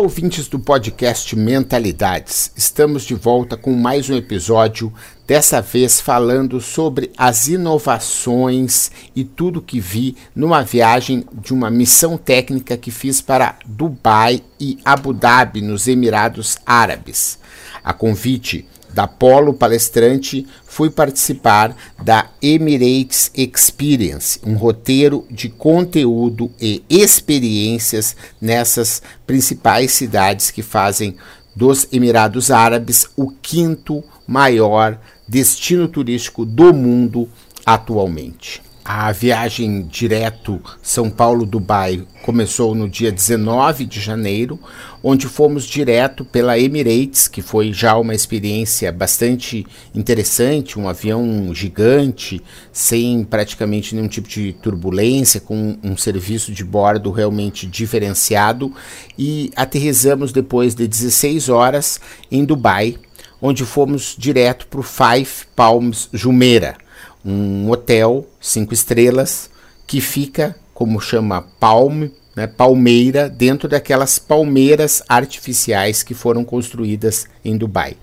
ouvintes do podcast Mentalidades. Estamos de volta com mais um episódio, dessa vez falando sobre as inovações e tudo que vi numa viagem de uma missão técnica que fiz para Dubai e Abu Dhabi, nos Emirados Árabes. A convite da Polo Palestrante, fui participar da Emirates Experience, um roteiro de conteúdo e experiências nessas principais cidades que fazem dos Emirados Árabes o quinto maior destino turístico do mundo atualmente. A viagem direto São Paulo-Dubai começou no dia 19 de janeiro, onde fomos direto pela Emirates, que foi já uma experiência bastante interessante, um avião gigante, sem praticamente nenhum tipo de turbulência, com um serviço de bordo realmente diferenciado, e aterrizamos depois de 16 horas em Dubai, onde fomos direto para o Five Palms Jumeirah um hotel cinco estrelas que fica, como chama, palme, né, palmeira, dentro daquelas palmeiras artificiais que foram construídas em Dubai.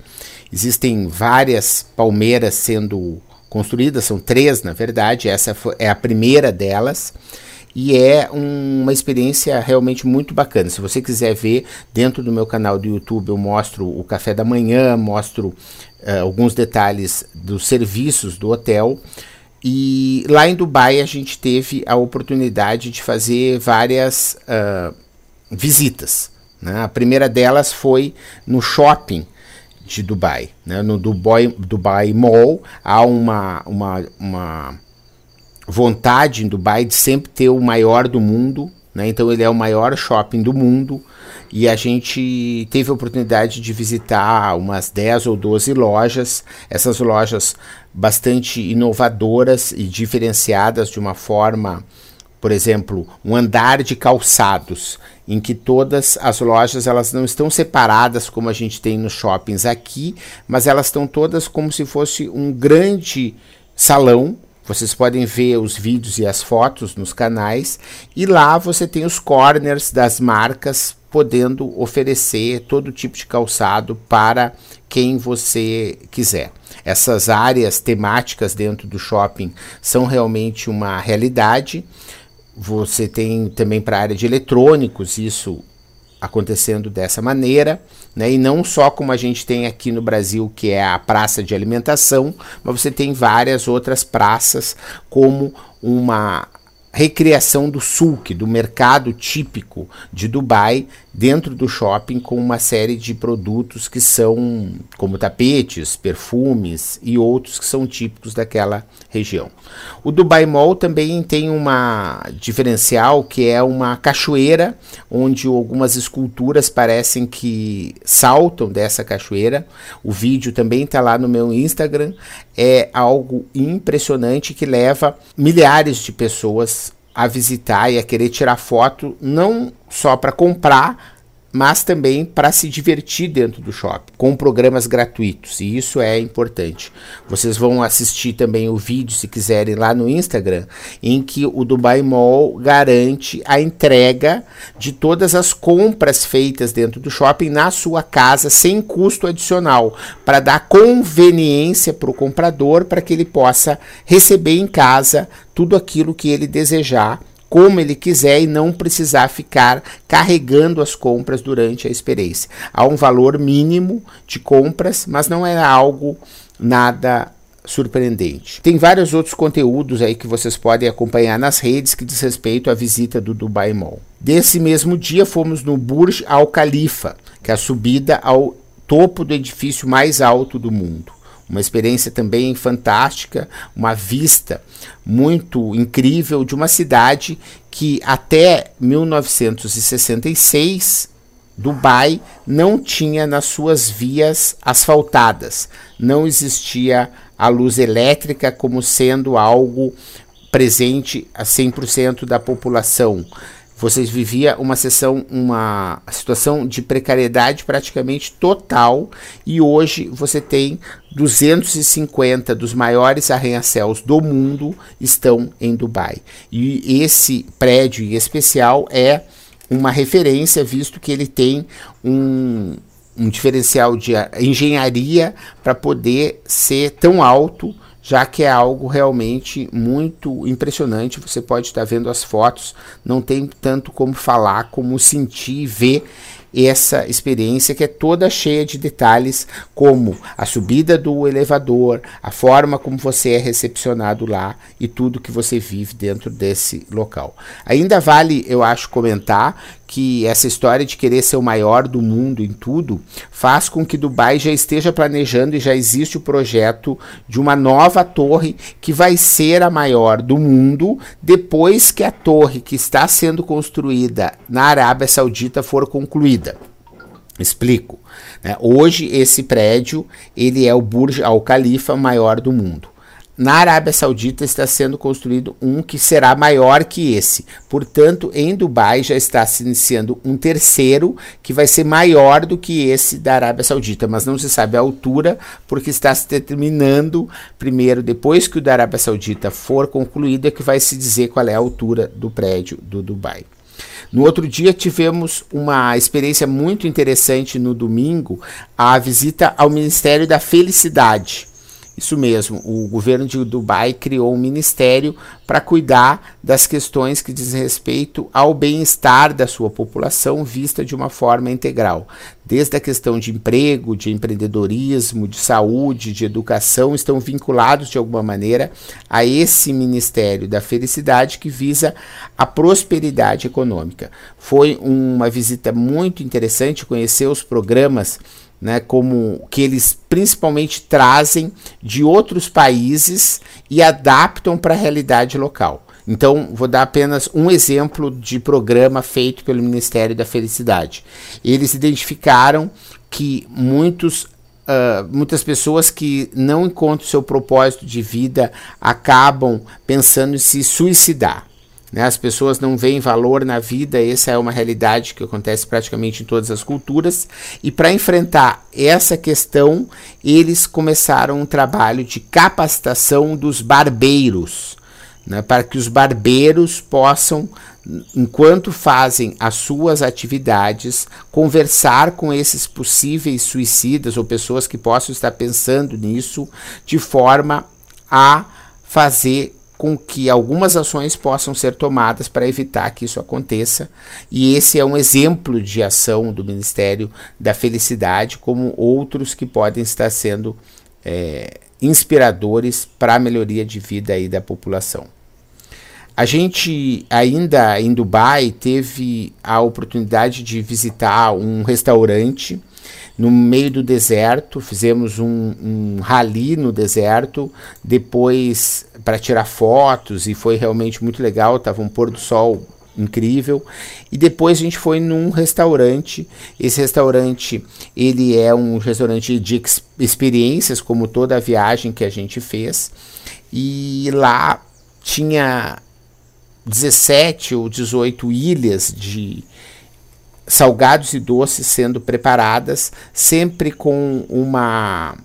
Existem várias palmeiras sendo construídas, são três na verdade, essa é a primeira delas e é um, uma experiência realmente muito bacana. Se você quiser ver, dentro do meu canal do YouTube eu mostro o café da manhã, mostro uh, alguns detalhes dos serviços do hotel. E lá em Dubai a gente teve a oportunidade de fazer várias uh, visitas. Né? A primeira delas foi no shopping de Dubai, né? no Dubai, Dubai Mall. Há uma, uma, uma vontade em Dubai de sempre ter o maior do mundo. Né? Então ele é o maior shopping do mundo e a gente teve a oportunidade de visitar umas 10 ou 12 lojas, essas lojas bastante inovadoras e diferenciadas de uma forma, por exemplo, um andar de calçados, em que todas as lojas elas não estão separadas como a gente tem nos shoppings aqui, mas elas estão todas como se fosse um grande salão vocês podem ver os vídeos e as fotos nos canais e lá você tem os corners das marcas podendo oferecer todo tipo de calçado para quem você quiser. Essas áreas temáticas dentro do shopping são realmente uma realidade. Você tem também para a área de eletrônicos isso acontecendo dessa maneira, né? E não só como a gente tem aqui no Brasil, que é a praça de alimentação, mas você tem várias outras praças como uma recriação do sulk, do mercado típico de Dubai, dentro do shopping com uma série de produtos que são como tapetes, perfumes e outros que são típicos daquela região. O Dubai Mall também tem uma diferencial que é uma cachoeira onde algumas esculturas parecem que saltam dessa cachoeira. O vídeo também está lá no meu Instagram. É algo impressionante que leva milhares de pessoas a visitar e a querer tirar foto, não só para comprar, mas também para se divertir dentro do shopping, com programas gratuitos, e isso é importante. Vocês vão assistir também o vídeo, se quiserem, lá no Instagram, em que o Dubai Mall garante a entrega de todas as compras feitas dentro do shopping na sua casa, sem custo adicional, para dar conveniência para o comprador, para que ele possa receber em casa tudo aquilo que ele desejar como ele quiser e não precisar ficar carregando as compras durante a experiência. Há um valor mínimo de compras, mas não é algo nada surpreendente. Tem vários outros conteúdos aí que vocês podem acompanhar nas redes que diz respeito à visita do Dubai Mall. Desse mesmo dia fomos no Burj Al Khalifa, que é a subida ao topo do edifício mais alto do mundo. Uma experiência também fantástica, uma vista muito incrível de uma cidade que até 1966 Dubai não tinha nas suas vias asfaltadas, não existia a luz elétrica como sendo algo presente a 100% da população vocês vivia uma sessão, uma situação de precariedade praticamente total e hoje você tem 250 dos maiores arranha-céus do mundo estão em Dubai. E esse prédio em especial é uma referência, visto que ele tem um, um diferencial de engenharia para poder ser tão alto, já que é algo realmente muito impressionante. Você pode estar vendo as fotos, não tem tanto como falar, como sentir e ver essa experiência que é toda cheia de detalhes, como a subida do elevador, a forma como você é recepcionado lá e tudo que você vive dentro desse local. Ainda vale, eu acho, comentar que essa história de querer ser o maior do mundo em tudo faz com que Dubai já esteja planejando e já existe o projeto de uma nova torre que vai ser a maior do mundo depois que a torre que está sendo construída na Arábia Saudita for concluída. Explico. Né? Hoje esse prédio ele é o Burj Al Khalifa maior do mundo. Na Arábia Saudita está sendo construído um que será maior que esse. Portanto, em Dubai já está se iniciando um terceiro que vai ser maior do que esse da Arábia Saudita, mas não se sabe a altura, porque está se determinando primeiro, depois que o da Arábia Saudita for concluído, é que vai se dizer qual é a altura do prédio do Dubai. No outro dia tivemos uma experiência muito interessante no domingo, a visita ao Ministério da Felicidade. Isso mesmo, o governo de Dubai criou um ministério para cuidar das questões que dizem respeito ao bem-estar da sua população vista de uma forma integral. Desde a questão de emprego, de empreendedorismo, de saúde, de educação, estão vinculados de alguma maneira a esse Ministério da Felicidade que visa a prosperidade econômica. Foi uma visita muito interessante conhecer os programas né, como que eles principalmente trazem de outros países e adaptam para a realidade local. Então, vou dar apenas um exemplo de programa feito pelo Ministério da Felicidade. Eles identificaram que muitos, uh, muitas pessoas que não encontram seu propósito de vida acabam pensando em se suicidar. Né? As pessoas não veem valor na vida, essa é uma realidade que acontece praticamente em todas as culturas. E para enfrentar essa questão, eles começaram um trabalho de capacitação dos barbeiros, né? para que os barbeiros possam, enquanto fazem as suas atividades, conversar com esses possíveis suicidas ou pessoas que possam estar pensando nisso, de forma a fazer com que algumas ações possam ser tomadas para evitar que isso aconteça. E esse é um exemplo de ação do Ministério da Felicidade, como outros que podem estar sendo é, inspiradores para a melhoria de vida aí da população. A gente ainda em Dubai teve a oportunidade de visitar um restaurante no meio do deserto, fizemos um, um rally no deserto, depois para tirar fotos e foi realmente muito legal, estava um pôr do sol incrível. E depois a gente foi num restaurante. Esse restaurante, ele é um restaurante de experiências, como toda a viagem que a gente fez. E lá tinha 17 ou 18 ilhas de salgados e doces sendo preparadas, sempre com uma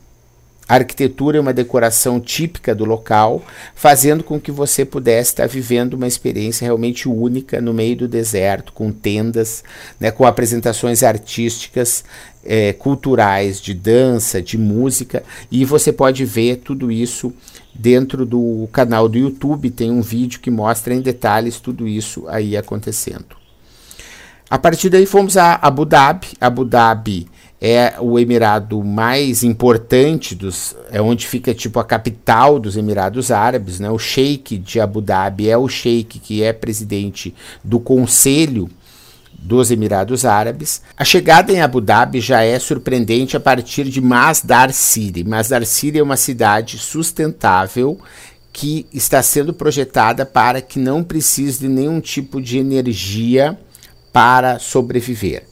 arquitetura e uma decoração típica do local, fazendo com que você pudesse estar vivendo uma experiência realmente única no meio do deserto, com tendas, né, com apresentações artísticas, é, culturais, de dança, de música, e você pode ver tudo isso dentro do canal do YouTube. Tem um vídeo que mostra em detalhes tudo isso aí acontecendo. A partir daí fomos a Abu Dhabi. Abu Dhabi é o emirado mais importante dos, é onde fica tipo a capital dos Emirados Árabes, né? O Sheik de Abu Dhabi é o Sheik que é presidente do Conselho dos Emirados Árabes. A chegada em Abu Dhabi já é surpreendente a partir de Masdar City. Masdar City é uma cidade sustentável que está sendo projetada para que não precise de nenhum tipo de energia para sobreviver.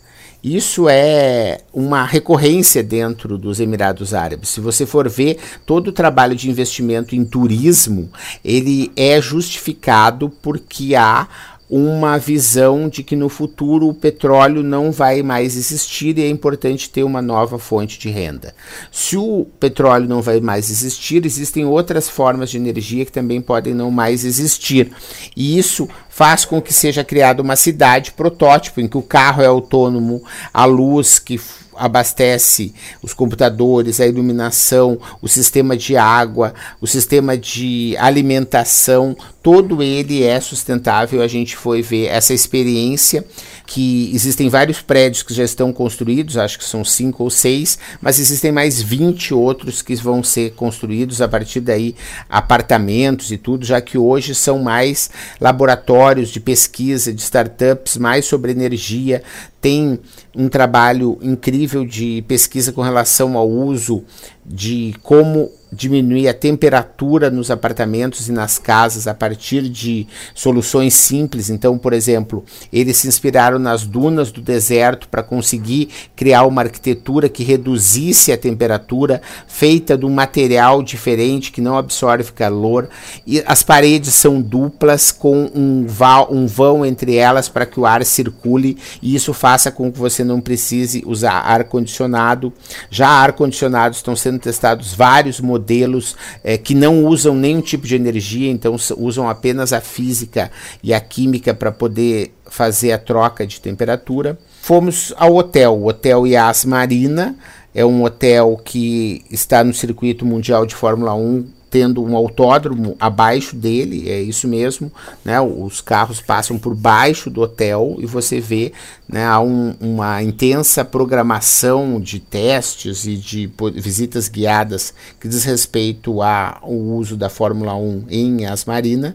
Isso é uma recorrência dentro dos Emirados Árabes. Se você for ver todo o trabalho de investimento em turismo, ele é justificado porque há uma visão de que no futuro o petróleo não vai mais existir e é importante ter uma nova fonte de renda. Se o petróleo não vai mais existir, existem outras formas de energia que também podem não mais existir. E isso faz com que seja criada uma cidade protótipo em que o carro é autônomo, a luz que abastece os computadores, a iluminação, o sistema de água, o sistema de alimentação, todo ele é sustentável. A gente foi ver essa experiência que existem vários prédios que já estão construídos, acho que são cinco ou seis, mas existem mais 20 outros que vão ser construídos a partir daí, apartamentos e tudo, já que hoje são mais laboratórios de pesquisa, de startups, mais sobre energia, tem um trabalho incrível de pesquisa com relação ao uso de como diminuir a temperatura nos apartamentos e nas casas a partir de soluções simples. Então, por exemplo, eles se inspiraram nas dunas do deserto para conseguir criar uma arquitetura que reduzisse a temperatura, feita de um material diferente que não absorve calor. E as paredes são duplas com um, um vão entre elas para que o ar circule e isso faça com que você não precise usar ar condicionado. Já ar condicionado estão sendo testados vários modelos modelos é, que não usam nenhum tipo de energia, então usam apenas a física e a química para poder fazer a troca de temperatura. Fomos ao hotel, o Hotel Yas Marina, é um hotel que está no circuito mundial de Fórmula 1 tendo um autódromo abaixo dele, é isso mesmo, né? Os carros passam por baixo do hotel e você vê, né, há um, uma intensa programação de testes e de visitas guiadas que diz respeito ao uso da Fórmula 1 em Asmarina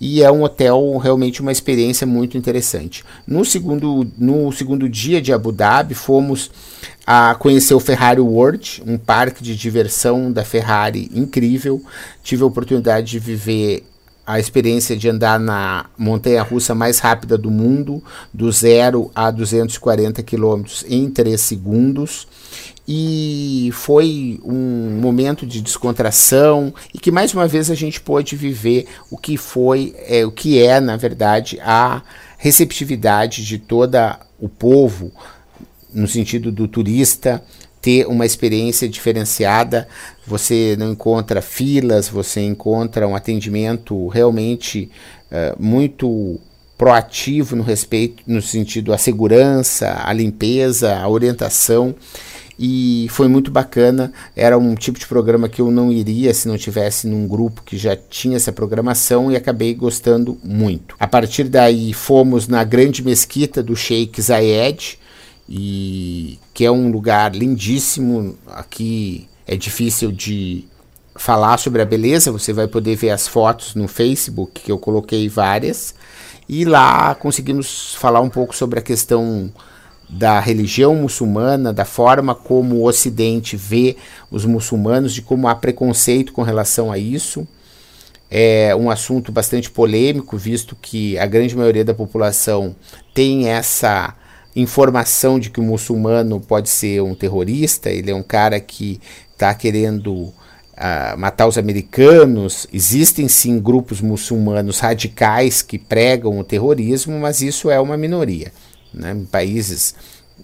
e é um hotel realmente uma experiência muito interessante. No segundo, no segundo dia de Abu Dhabi, fomos a conhecer o Ferrari World, um parque de diversão da Ferrari incrível. Tive a oportunidade de viver a experiência de andar na montanha russa mais rápida do mundo, do zero a 240 km em 3 segundos. E foi um momento de descontração e que mais uma vez a gente pôde viver o que foi, é, o que é, na verdade, a receptividade de toda o povo no sentido do turista ter uma experiência diferenciada. Você não encontra filas, você encontra um atendimento realmente uh, muito proativo no respeito, no sentido a segurança, a limpeza, a orientação. E foi muito bacana. Era um tipo de programa que eu não iria se não tivesse num grupo que já tinha essa programação e acabei gostando muito. A partir daí fomos na grande mesquita do Sheikh Zayed, e que é um lugar lindíssimo. Aqui é difícil de falar sobre a beleza, você vai poder ver as fotos no Facebook, que eu coloquei várias, e lá conseguimos falar um pouco sobre a questão da religião muçulmana, da forma como o Ocidente vê os muçulmanos, de como há preconceito com relação a isso. É um assunto bastante polêmico, visto que a grande maioria da população tem essa informação de que o muçulmano pode ser um terrorista, ele é um cara que está querendo uh, matar os americanos. Existem sim grupos muçulmanos radicais que pregam o terrorismo, mas isso é uma minoria. Né? Em países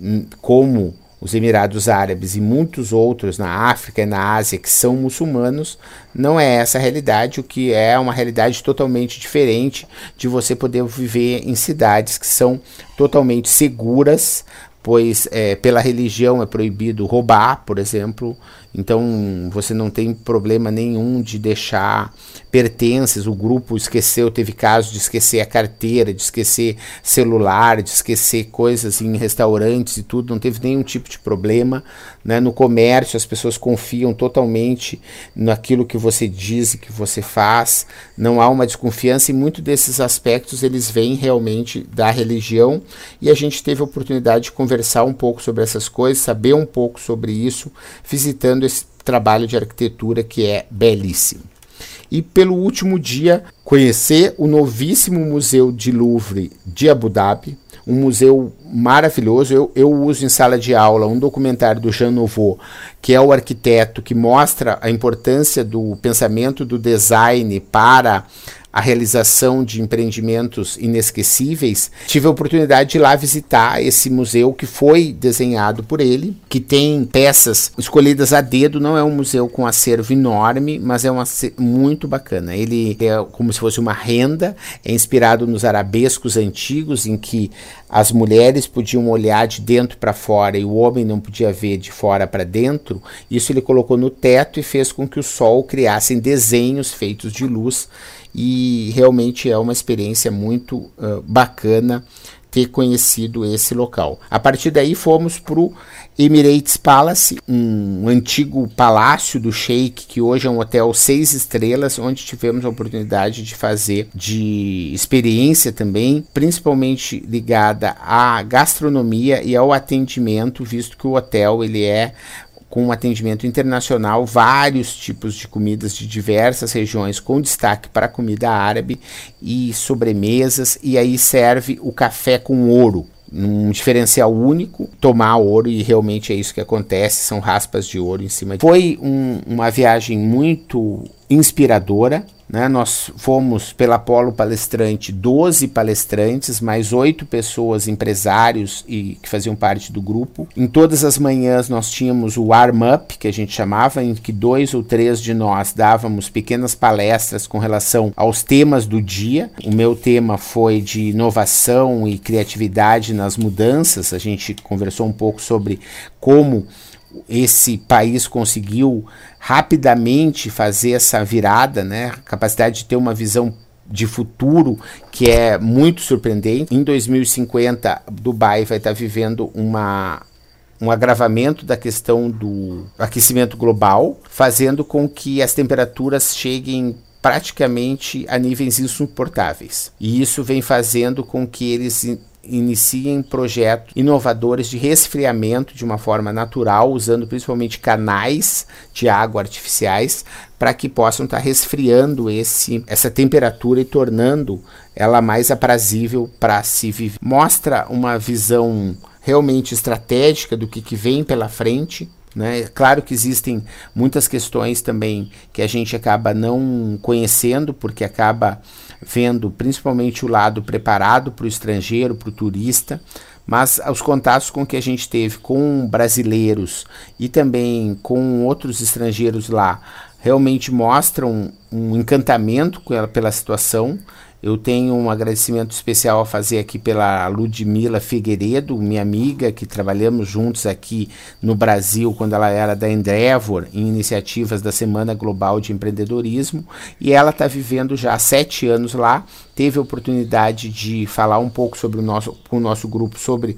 hum, como os Emirados Árabes e muitos outros na África e na Ásia que são muçulmanos, não é essa a realidade, o que é uma realidade totalmente diferente de você poder viver em cidades que são totalmente seguras, pois é, pela religião é proibido roubar, por exemplo, então você não tem problema nenhum de deixar pertences, o grupo esqueceu, teve casos de esquecer a carteira, de esquecer celular, de esquecer coisas em restaurantes e tudo, não teve nenhum tipo de problema. Né? No comércio, as pessoas confiam totalmente naquilo que você diz e que você faz, não há uma desconfiança e muito desses aspectos eles vêm realmente da religião e a gente teve a oportunidade de conversar um pouco sobre essas coisas, saber um pouco sobre isso, visitando esse trabalho de arquitetura que é belíssimo. E pelo último dia, conhecer o novíssimo Museu de Louvre de Abu Dhabi, um museu maravilhoso. Eu, eu uso em sala de aula um documentário do Jean Nouveau, que é o arquiteto que mostra a importância do pensamento do design para a realização de empreendimentos inesquecíveis, tive a oportunidade de ir lá visitar esse museu que foi desenhado por ele, que tem peças escolhidas a dedo, não é um museu com acervo enorme, mas é um acervo muito bacana. Ele é como se fosse uma renda, é inspirado nos arabescos antigos em que as mulheres podiam olhar de dentro para fora e o homem não podia ver de fora para dentro. Isso ele colocou no teto e fez com que o sol criasse desenhos feitos de luz e realmente é uma experiência muito uh, bacana ter conhecido esse local. A partir daí fomos para o Emirates Palace, um antigo palácio do Sheik, que hoje é um hotel seis estrelas, onde tivemos a oportunidade de fazer de experiência também, principalmente ligada à gastronomia e ao atendimento, visto que o hotel ele é com um atendimento internacional, vários tipos de comidas de diversas regiões, com destaque para comida árabe e sobremesas, e aí serve o café com ouro. Um diferencial único, tomar ouro, e realmente é isso que acontece, são raspas de ouro em cima. Foi um, uma viagem muito inspiradora, né? Nós fomos pela Polo Palestrante 12 palestrantes, mais oito pessoas, empresários e que faziam parte do grupo. Em todas as manhãs nós tínhamos o warm-up, que a gente chamava, em que dois ou três de nós dávamos pequenas palestras com relação aos temas do dia. O meu tema foi de inovação e criatividade nas mudanças. A gente conversou um pouco sobre como esse país conseguiu rapidamente fazer essa virada, né? Capacidade de ter uma visão de futuro que é muito surpreendente. Em 2050, Dubai vai estar vivendo uma um agravamento da questão do aquecimento global, fazendo com que as temperaturas cheguem praticamente a níveis insuportáveis. E isso vem fazendo com que eles iniciem projetos inovadores de resfriamento de uma forma natural, usando principalmente canais de água artificiais para que possam estar tá resfriando esse, essa temperatura e tornando ela mais aprazível para se viver. Mostra uma visão realmente estratégica do que, que vem pela frente. Né? Claro que existem muitas questões também que a gente acaba não conhecendo, porque acaba vendo principalmente o lado preparado para o estrangeiro, para o turista, mas os contatos com que a gente teve com brasileiros e também com outros estrangeiros lá realmente mostram um encantamento pela situação. Eu tenho um agradecimento especial a fazer aqui pela Ludmila Figueiredo, minha amiga, que trabalhamos juntos aqui no Brasil quando ela era da Endeavor, em iniciativas da Semana Global de Empreendedorismo, e ela está vivendo já há sete anos lá. Teve a oportunidade de falar um pouco sobre o nosso, com o nosso grupo sobre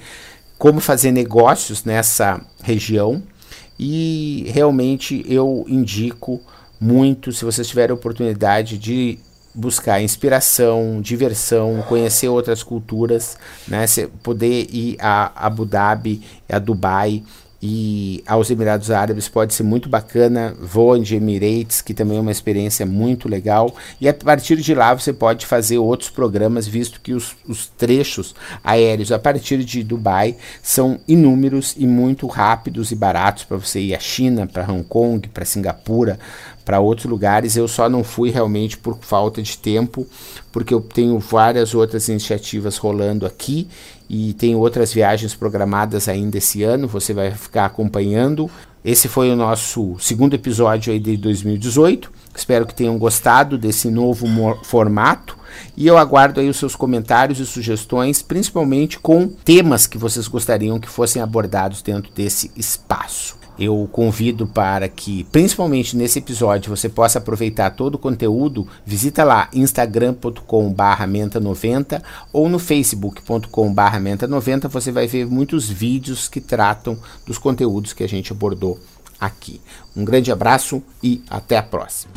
como fazer negócios nessa região, e realmente eu indico muito, se vocês tiverem a oportunidade de buscar inspiração, diversão, conhecer outras culturas, né? poder ir a Abu Dhabi, a Dubai e aos Emirados Árabes pode ser muito bacana. Voa de Emirates, que também é uma experiência muito legal. E a partir de lá você pode fazer outros programas, visto que os, os trechos aéreos a partir de Dubai são inúmeros e muito rápidos e baratos para você ir à China, para Hong Kong, para Singapura, para outros lugares. Eu só não fui realmente por falta de tempo, porque eu tenho várias outras iniciativas rolando aqui e tenho outras viagens programadas ainda esse ano. Você vai ficar acompanhando. Esse foi o nosso segundo episódio aí de 2018. Espero que tenham gostado desse novo formato e eu aguardo aí os seus comentários e sugestões, principalmente com temas que vocês gostariam que fossem abordados dentro desse espaço eu convido para que, principalmente nesse episódio, você possa aproveitar todo o conteúdo. Visita lá instagram.com/menta90 ou no facebook.com/menta90. Você vai ver muitos vídeos que tratam dos conteúdos que a gente abordou aqui. Um grande abraço e até a próxima.